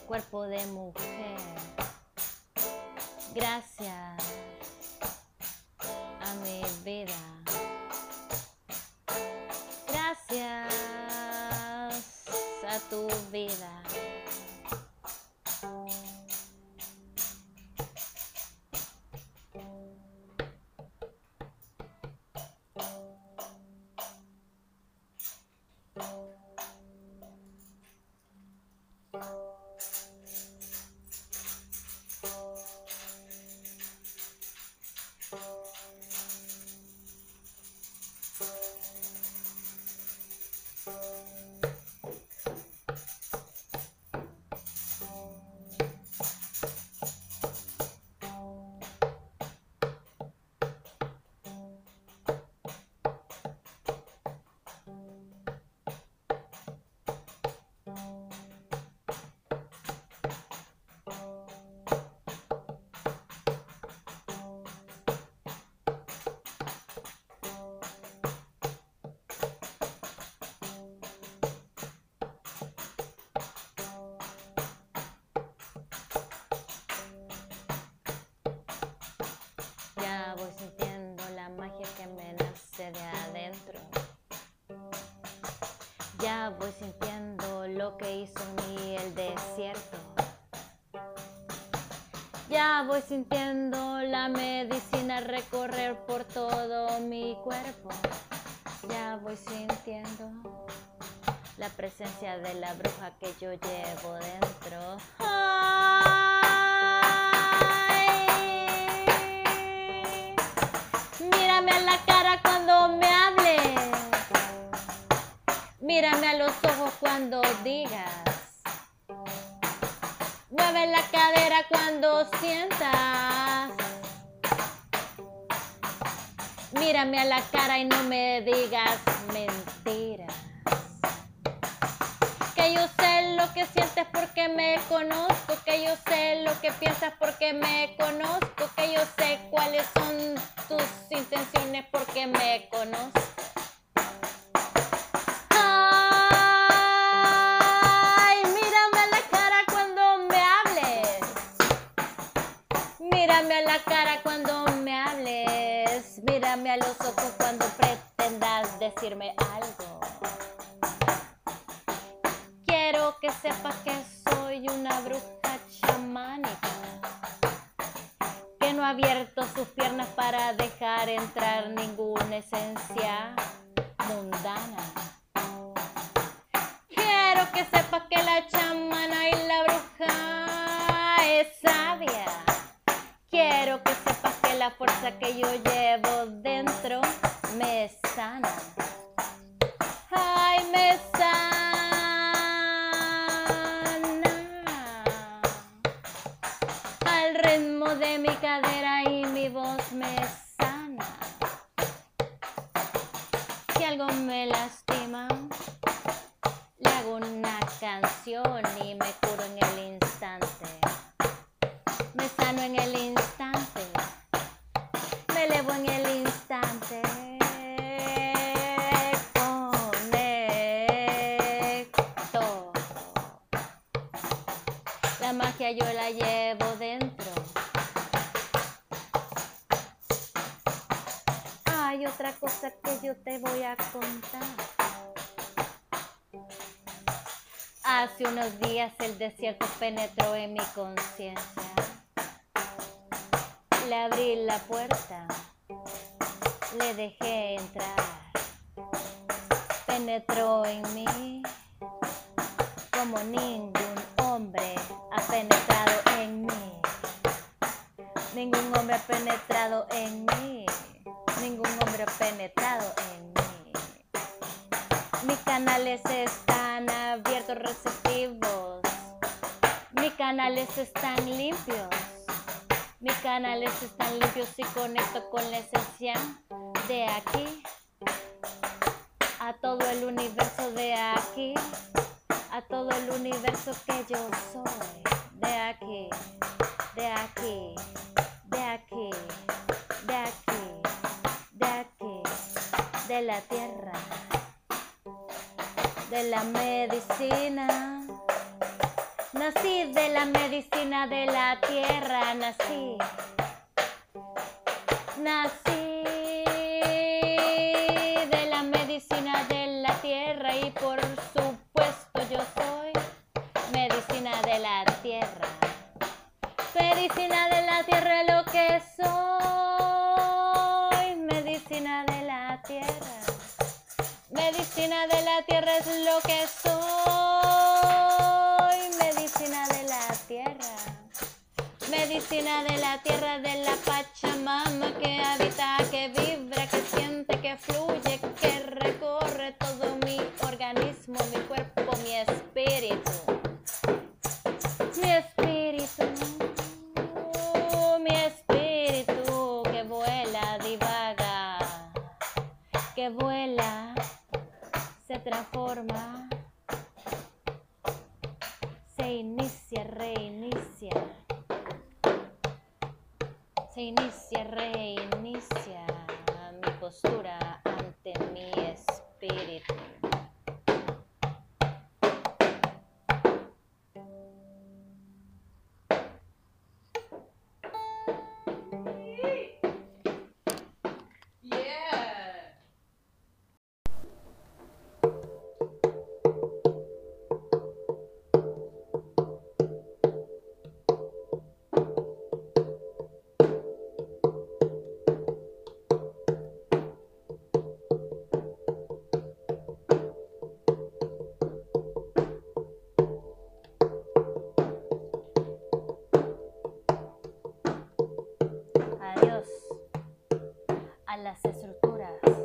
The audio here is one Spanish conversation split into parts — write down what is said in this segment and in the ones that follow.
cuerpo de mujer. Gracias a mi vida. Gracias a tu vida. Ya voy sintiendo lo que hizo en el desierto. Ya voy sintiendo la medicina recorrer por todo mi cuerpo. Ya voy sintiendo la presencia de la bruja que yo llevo dentro. Cuando sientas. Mírame a la cara y no me digas mentiras. Que yo sé lo que sientes porque me conozco. Que yo sé lo que piensas porque me conozco. Que yo sé cuáles son tus intenciones porque me conozco. Mírame a la cara cuando me hables. Mírame a los ojos cuando pretendas decirme algo. Quiero que sepas que soy una bruja chamánica que no ha abierto sus piernas para dejar entrar ninguna esencia mundana. Quiero que sepas que la chamana y la bruja es sabia. Quiero que sepas que la fuerza que yo llevo dentro me sana. Ay, me sana. Al ritmo de mi cadera y mi voz me sana. Si algo me lastima, le hago una canción y me curo en el. En el instante. Me elevo en el instante. Conecto. La magia yo la llevo dentro. Hay otra cosa que yo te voy a contar. Hace unos días el desierto penetró en mi conciencia. Le abrí la puerta, le dejé entrar. Penetró en mí como ningún hombre ha penetrado en mí. Ningún hombre ha penetrado en mí. Ningún hombre ha penetrado en mí. Mis canales están abiertos, receptivos. Mis canales están limpios. Canales están limpios y conecto con la esencia de aquí. A todo el universo de aquí. A todo el universo que yo soy. De aquí. De aquí. De aquí. De aquí. De aquí. De la tierra de la medicina Nací de la medicina de la tierra, nací. Nací las estructuras.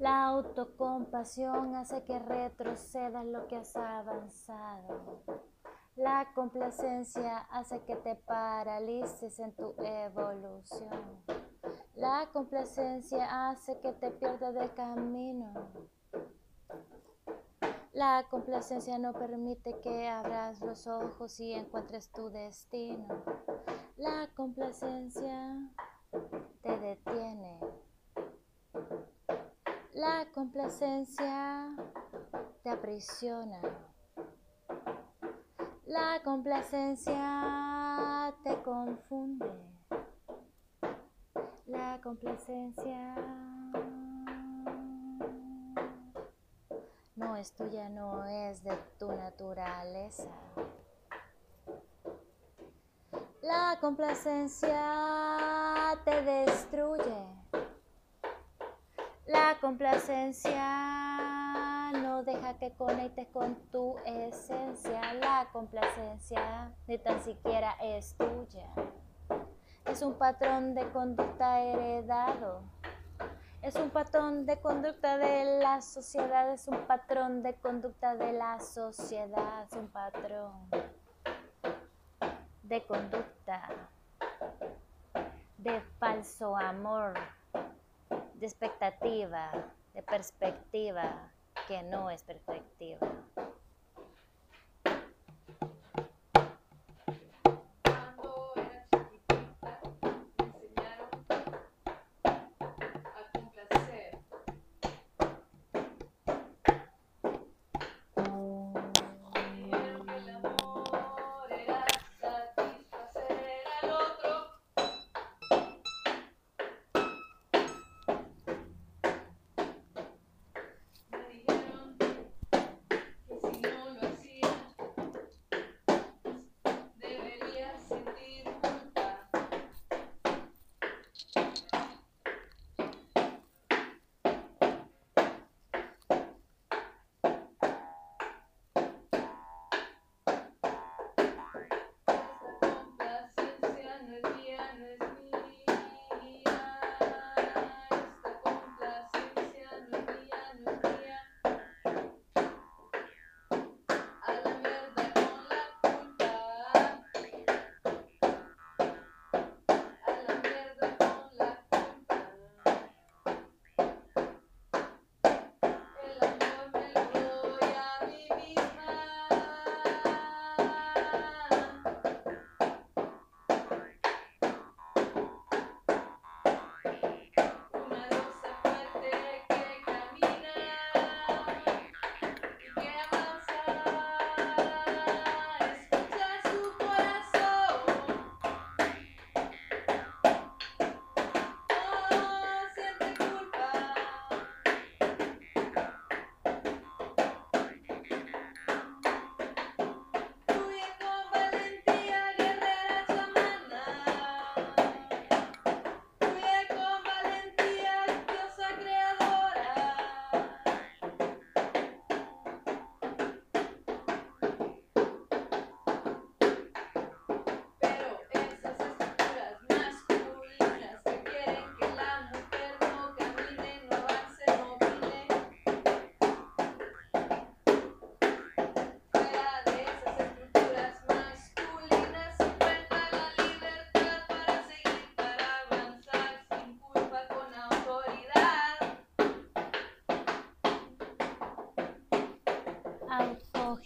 La autocompasión hace que retrocedas lo que has avanzado. La complacencia hace que te paralices en tu evolución. La complacencia hace que te pierdas del camino. La complacencia no permite que abras los ojos y encuentres tu destino. La complacencia La complacencia te aprisiona. La complacencia te confunde. La complacencia no es tuya, no es de tu naturaleza. La complacencia te destruye. La complacencia no deja que conectes con tu esencia. La complacencia ni tan siquiera es tuya. Es un patrón de conducta heredado. Es un patrón de conducta de la sociedad. Es un patrón de conducta de la sociedad. Es un patrón de conducta de falso amor de expectativa, de perspectiva, que no es perspectiva.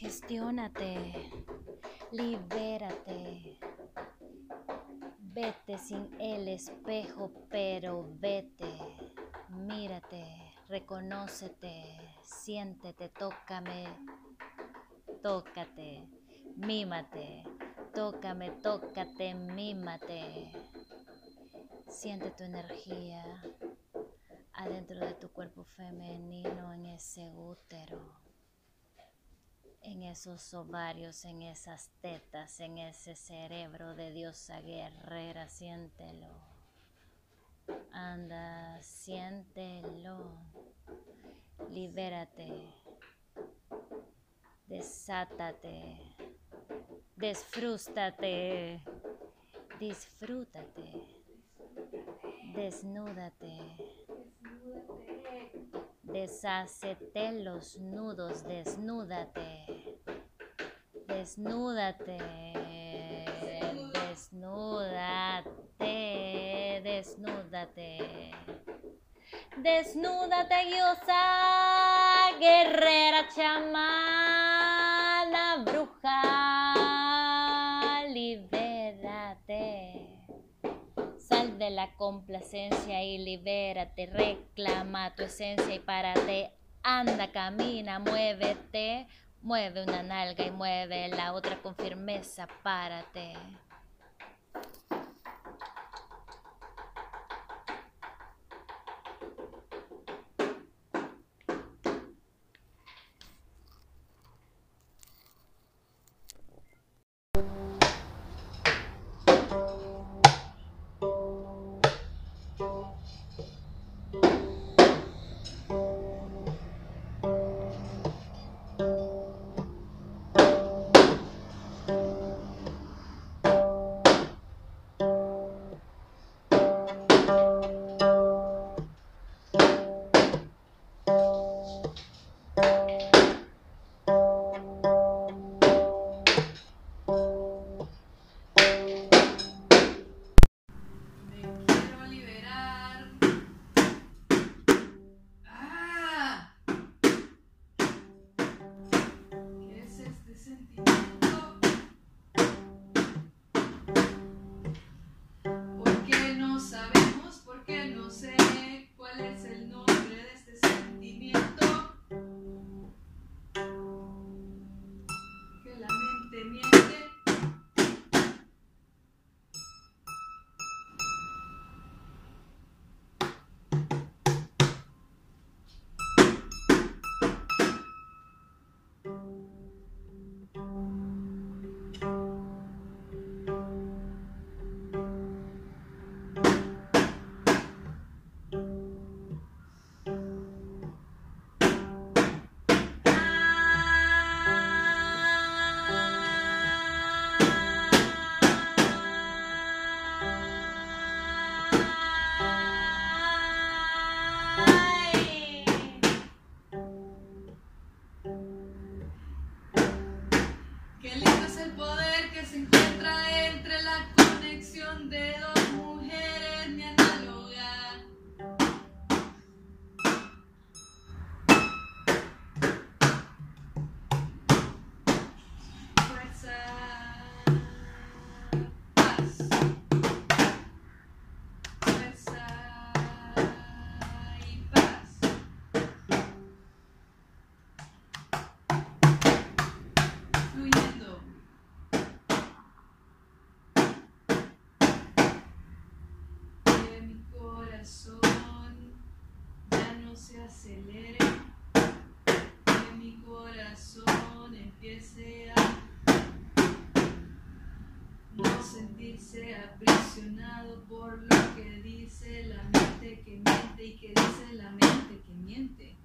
Cuestiónate, libérate. Vete sin el espejo, pero vete. Mírate, reconócete, siéntete, tócame, tócate, mímate, tócame, tócate, mímate. Siente tu energía adentro de tu cuerpo femenino en ese útero, en esos ovarios, en esas tetas, en ese cerebro de diosa guerrera, siéntelo. Anda, siéntelo. Libérate. Desátate. Desfrústate. Disfrútate. Desnúdate. Deshácete los nudos, desnúdate. Desnúdate. Desnúdate. Desnúdate. Desnúdate, diosa, guerrera, chamana, bruja, libérate. De la complacencia y libérate, reclama tu esencia y párate. Anda, camina, muévete, mueve una nalga y mueve la otra con firmeza, párate. Entre la conexión de dos ya no se acelere. Que mi corazón empiece a no sentirse aprisionado por lo que dice la mente que miente y que dice la mente que miente.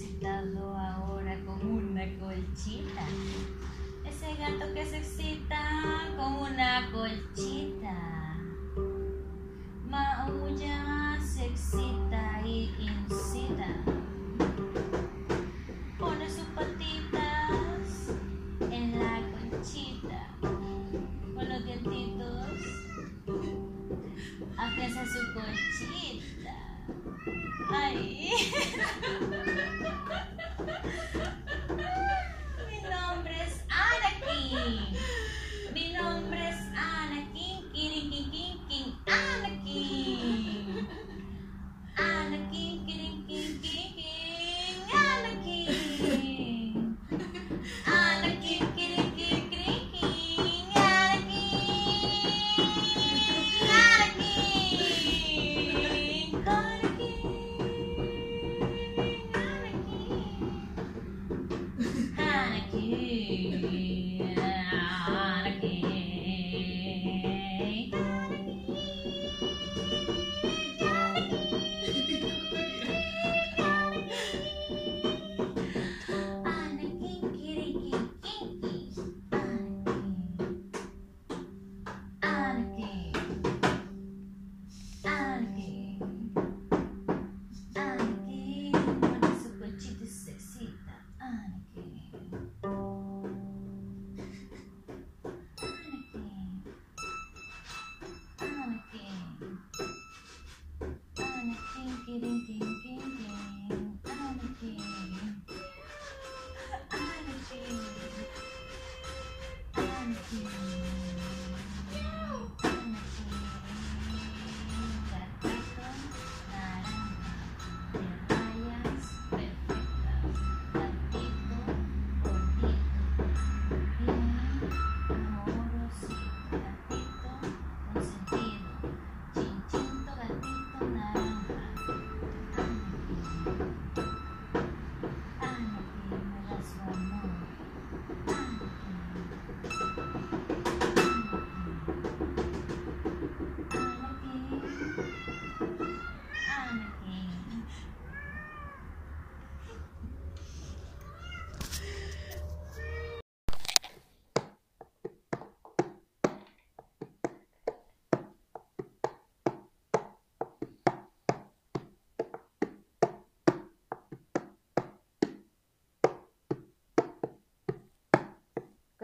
depositado ahora con una colchita. Ese gato que se excita con una colchita. Maulla se excita y incita. Pone sus patitas en la colchita. Con los dientitos afianza su colchita. Ay. Mi nombre es Anakin.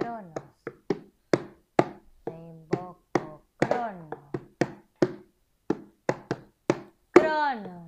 Cronos. Te invoco, Cronos. Cronos.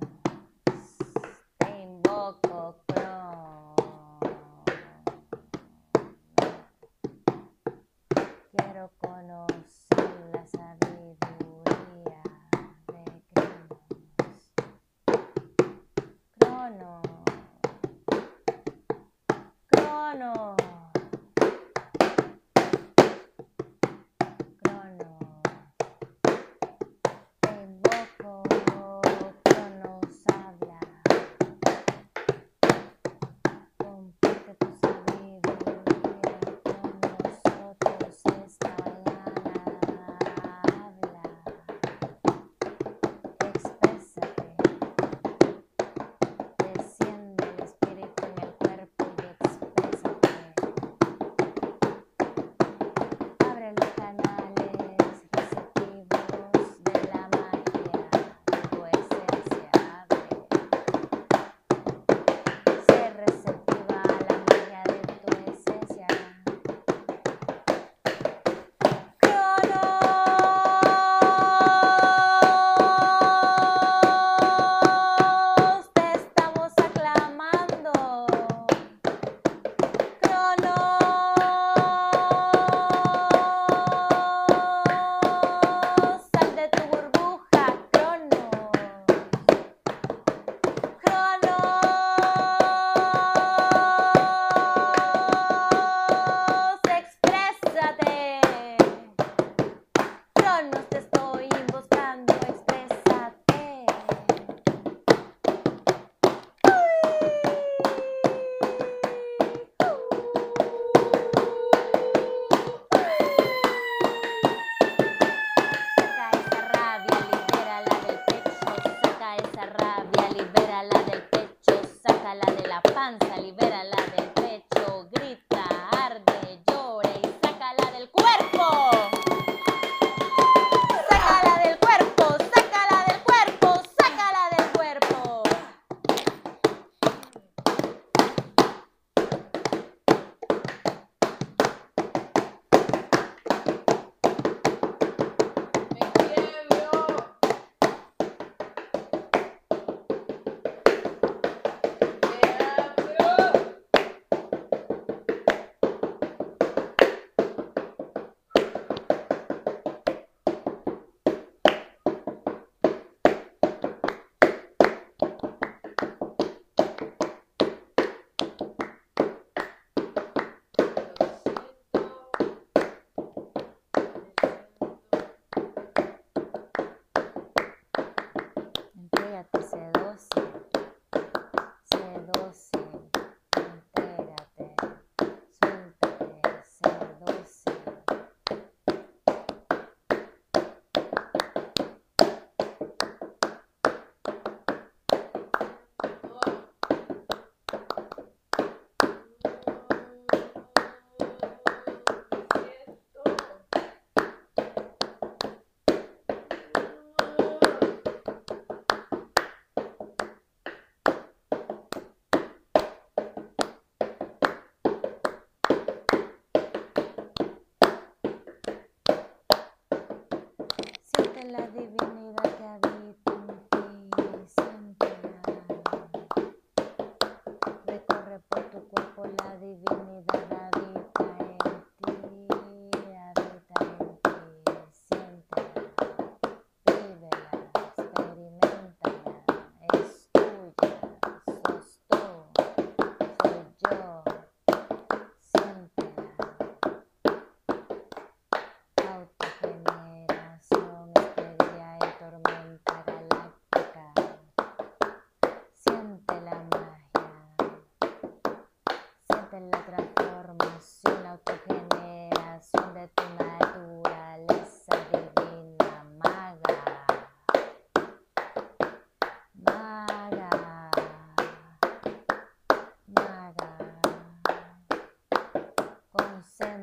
de la divinidad.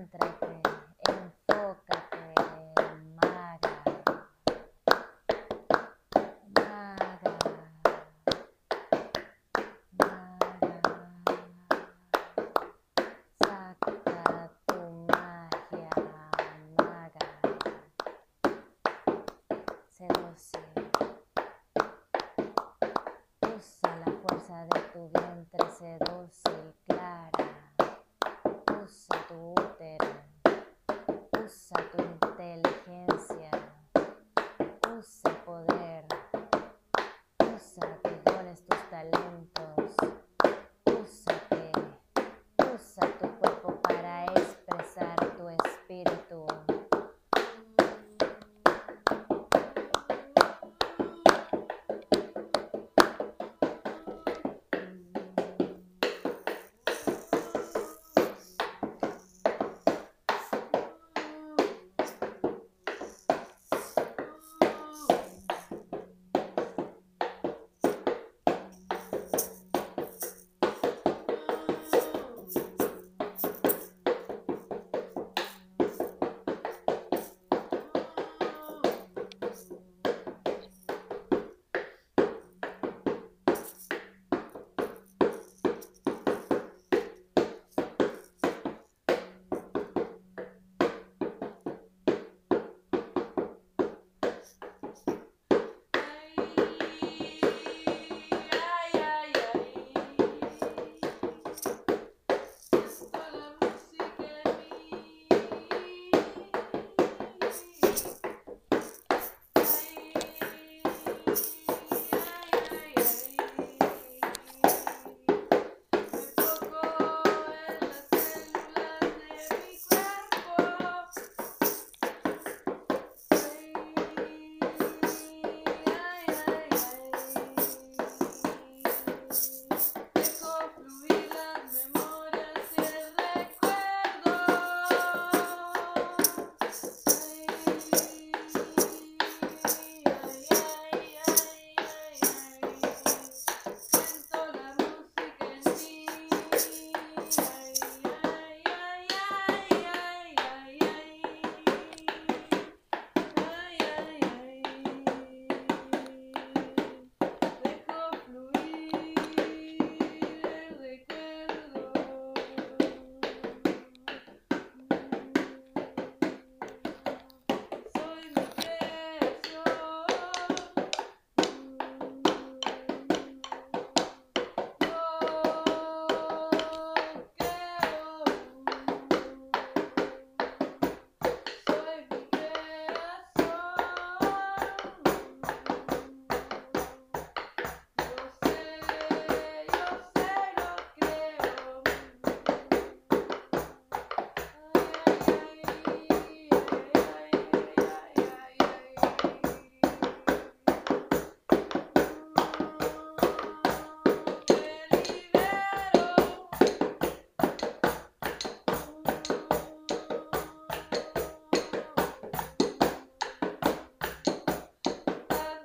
concéntrate, enfócate, maga, maga, maga, saca tu magia, maga, seduce, usa la fuerza de tu vientre, seduce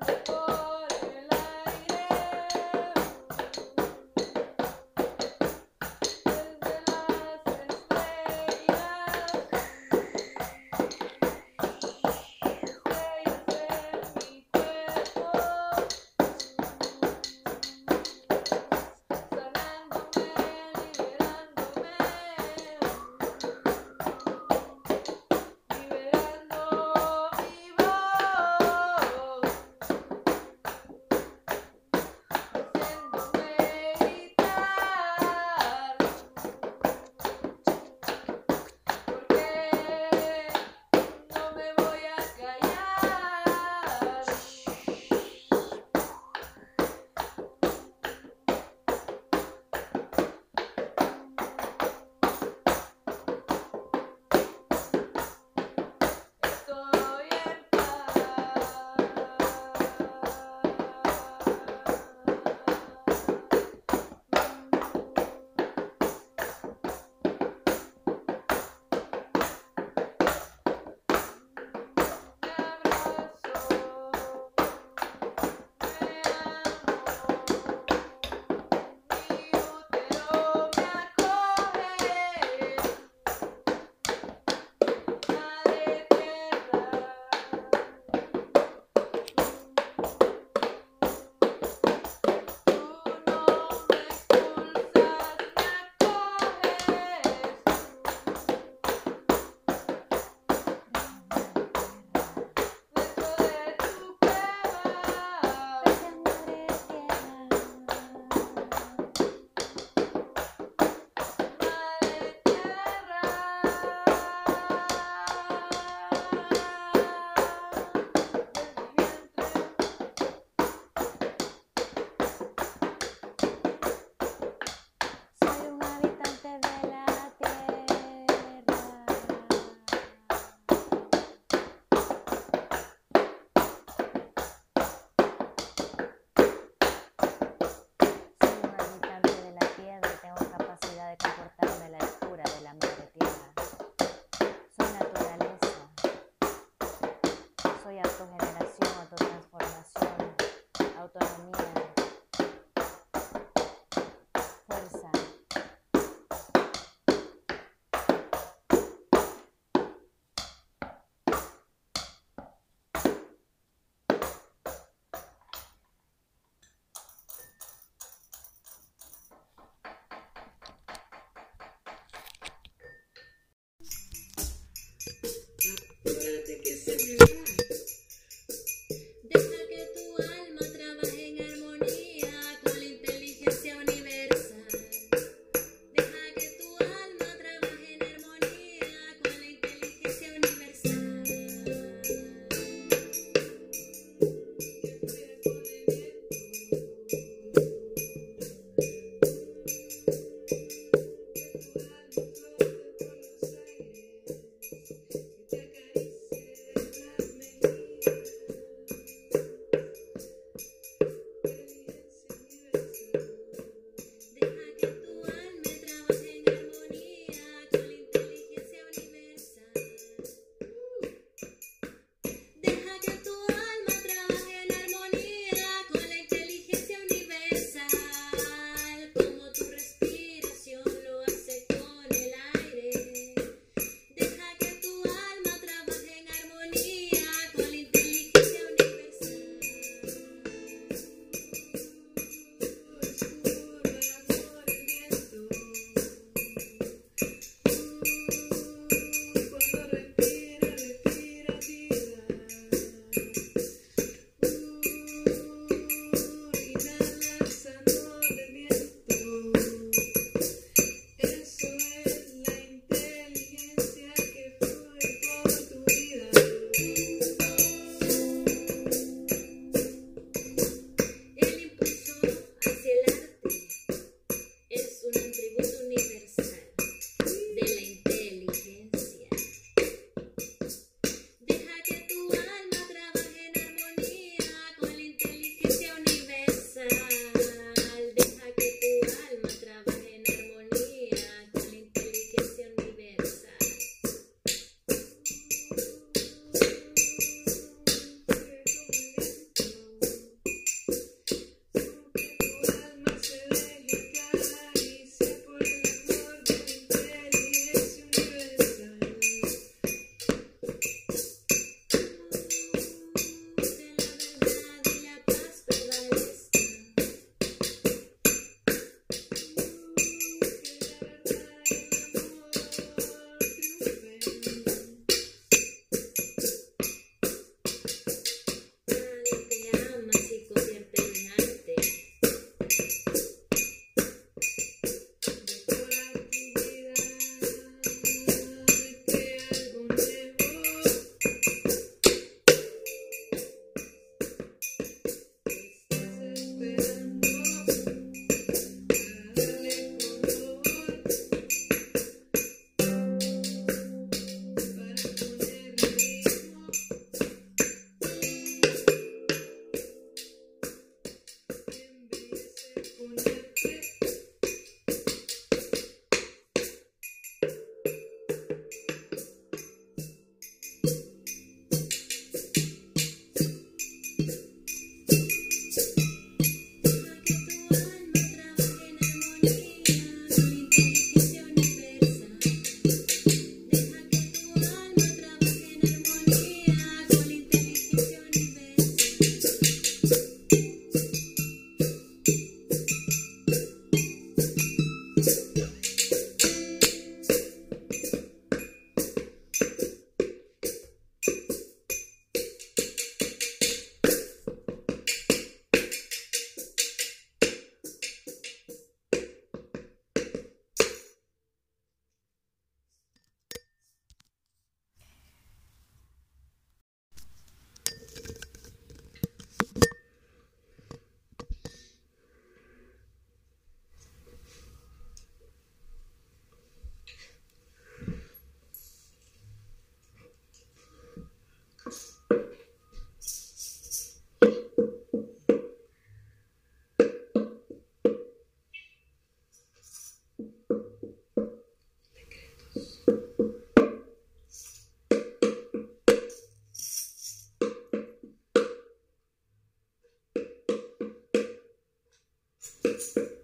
Perfect. え?